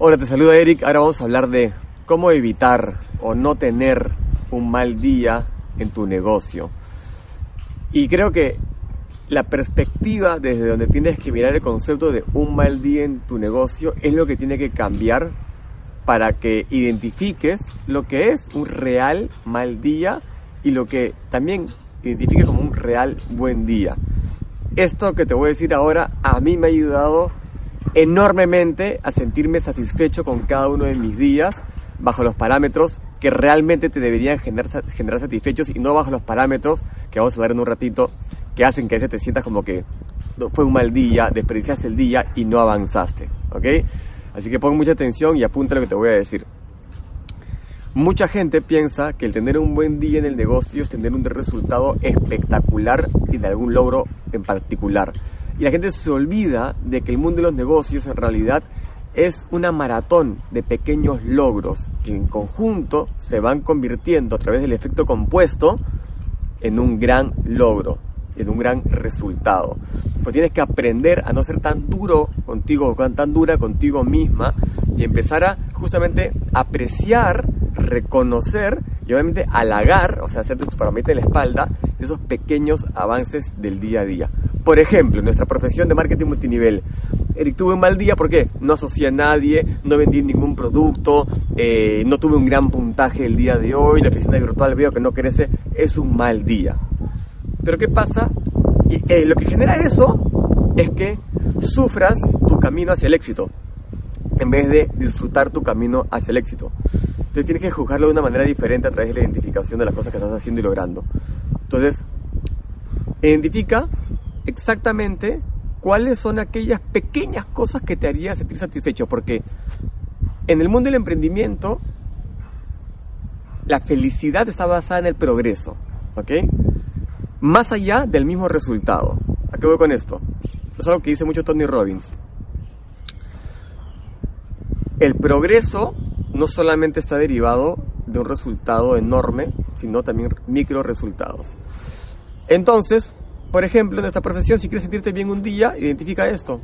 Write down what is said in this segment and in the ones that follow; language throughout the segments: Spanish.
Hola, te saluda Eric. Ahora vamos a hablar de cómo evitar o no tener un mal día en tu negocio. Y creo que la perspectiva desde donde tienes que mirar el concepto de un mal día en tu negocio es lo que tiene que cambiar para que identifiques lo que es un real mal día y lo que también identifiques como un real buen día. Esto que te voy a decir ahora a mí me ha ayudado enormemente a sentirme satisfecho con cada uno de mis días bajo los parámetros que realmente te deberían generar, generar satisfechos y no bajo los parámetros que vamos a ver en un ratito que hacen que ese te sientas como que fue un mal día, desperdiciaste el día y no avanzaste, ¿ok? Así que pon mucha atención y apunta lo que te voy a decir. Mucha gente piensa que el tener un buen día en el negocio es tener un resultado espectacular y de algún logro en particular. Y la gente se olvida de que el mundo de los negocios en realidad es una maratón de pequeños logros que en conjunto se van convirtiendo a través del efecto compuesto en un gran logro, en un gran resultado. Pues tienes que aprender a no ser tan duro contigo, tan dura contigo misma y empezar a justamente apreciar, reconocer y obviamente halagar, o sea, hacerte tu paramita en la espalda esos pequeños avances del día a día. Por ejemplo, en nuestra profesión de marketing multinivel, Eric tuve un mal día porque no asocié a nadie, no vendí ningún producto, eh, no tuve un gran puntaje el día de hoy, la oficina virtual veo que no crece, es un mal día. Pero ¿qué pasa? Y, eh, lo que genera eso es que sufras tu camino hacia el éxito, en vez de disfrutar tu camino hacia el éxito. Entonces tienes que juzgarlo de una manera diferente a través de la identificación de las cosas que estás haciendo y logrando. Entonces, identifica exactamente cuáles son aquellas pequeñas cosas que te harían sentir satisfecho, porque en el mundo del emprendimiento la felicidad está basada en el progreso, ¿ok? Más allá del mismo resultado. ¿A qué voy con esto? Es algo que dice mucho Tony Robbins. El progreso no solamente está derivado de un resultado enorme, sino también micro resultados. Entonces, por ejemplo, en esta profesión, si quieres sentirte bien un día, identifica esto.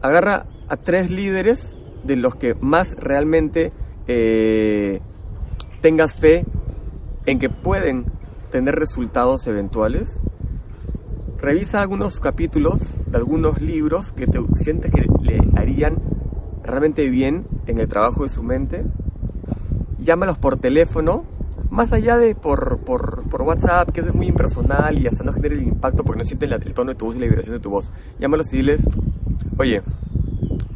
Agarra a tres líderes de los que más realmente eh, tengas fe en que pueden tener resultados eventuales. Revisa algunos capítulos de algunos libros que te sientes que le harían realmente bien en el trabajo de su mente. Llámalos por teléfono más allá de por, por, por, WhatsApp, que eso es muy impersonal y hasta no genera el impacto porque no sientes el tono de tu voz y la vibración de tu voz, llámalos y diles, oye,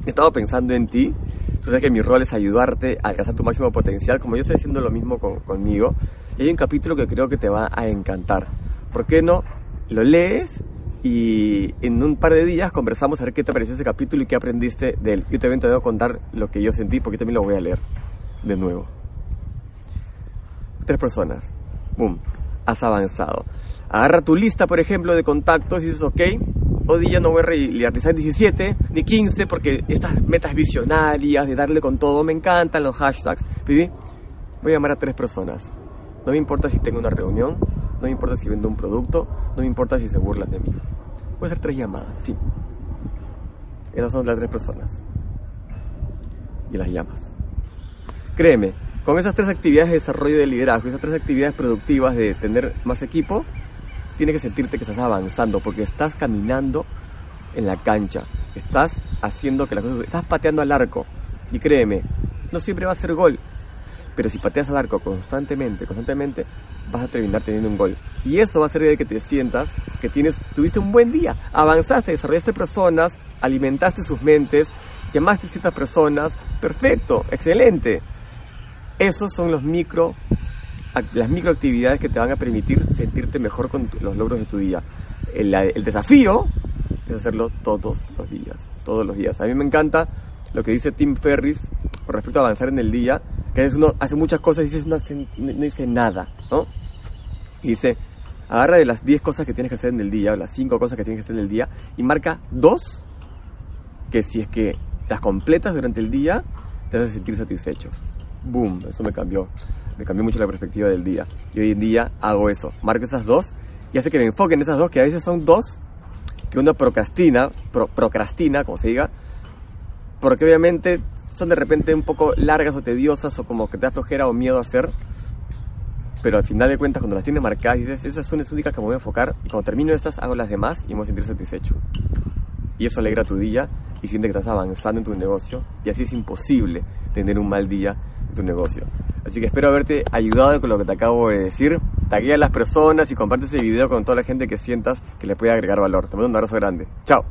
he estado pensando en ti, tú sabes que mi rol es ayudarte a alcanzar tu máximo potencial, como yo estoy haciendo lo mismo conmigo, y hay un capítulo que creo que te va a encantar. ¿Por qué no lo lees y en un par de días conversamos a ver qué te pareció ese capítulo y qué aprendiste de él? Yo también te voy a contar lo que yo sentí porque también lo voy a leer de nuevo tres personas. Boom, has avanzado. Agarra tu lista, por ejemplo, de contactos y dices, ok, hoy día no voy a realizar 17 ni 15 porque estas metas visionarias de darle con todo me encantan, los hashtags. Voy a llamar a tres personas. No me importa si tengo una reunión, no me importa si vendo un producto, no me importa si se burlan de mí. Voy a hacer tres llamadas, fin. Esas son las tres personas. Y las llamas. Créeme, con esas tres actividades de desarrollo de liderazgo, esas tres actividades productivas de tener más equipo, tienes que sentirte que estás avanzando porque estás caminando en la cancha, estás haciendo que las cosas, estás pateando al arco y créeme, no siempre va a ser gol, pero si pateas al arco constantemente, constantemente, vas a terminar teniendo un gol. Y eso va a ser de que te sientas que tienes, tuviste un buen día, avanzaste, desarrollaste personas, alimentaste sus mentes, llamaste a ciertas personas, perfecto, excelente. Esos son los micro, las microactividades que te van a permitir sentirte mejor con los logros de tu día. El, desafío es hacerlo todos los días, todos los días. A mí me encanta lo que dice Tim Ferris con respecto a avanzar en el día, que es uno hace muchas cosas y no, no dice nada, ¿no? Y dice, agarra de las 10 cosas que tienes que hacer en el día, o las 5 cosas que tienes que hacer en el día, y marca dos que si es que las completas durante el día, te vas a sentir satisfecho boom, eso me cambió. Me cambió mucho la perspectiva del día. Y hoy en día hago eso. Marco esas dos y hace que me enfoque en esas dos, que a veces son dos, que uno procrastina, procrastina, como se diga, porque obviamente son de repente un poco largas o tediosas o como que te da flojera o miedo a hacer, pero al final de cuentas cuando las tienes marcadas dices, esas son las únicas que me voy a enfocar y cuando termino estas hago las demás y me voy a sentir satisfecho. Y eso alegra tu día y siente que estás avanzando en tu negocio y así es imposible tener un mal día tu negocio. Así que espero haberte ayudado con lo que te acabo de decir. Taguea a las personas y comparte ese video con toda la gente que sientas que le puede agregar valor. Te mando un abrazo grande. Chao.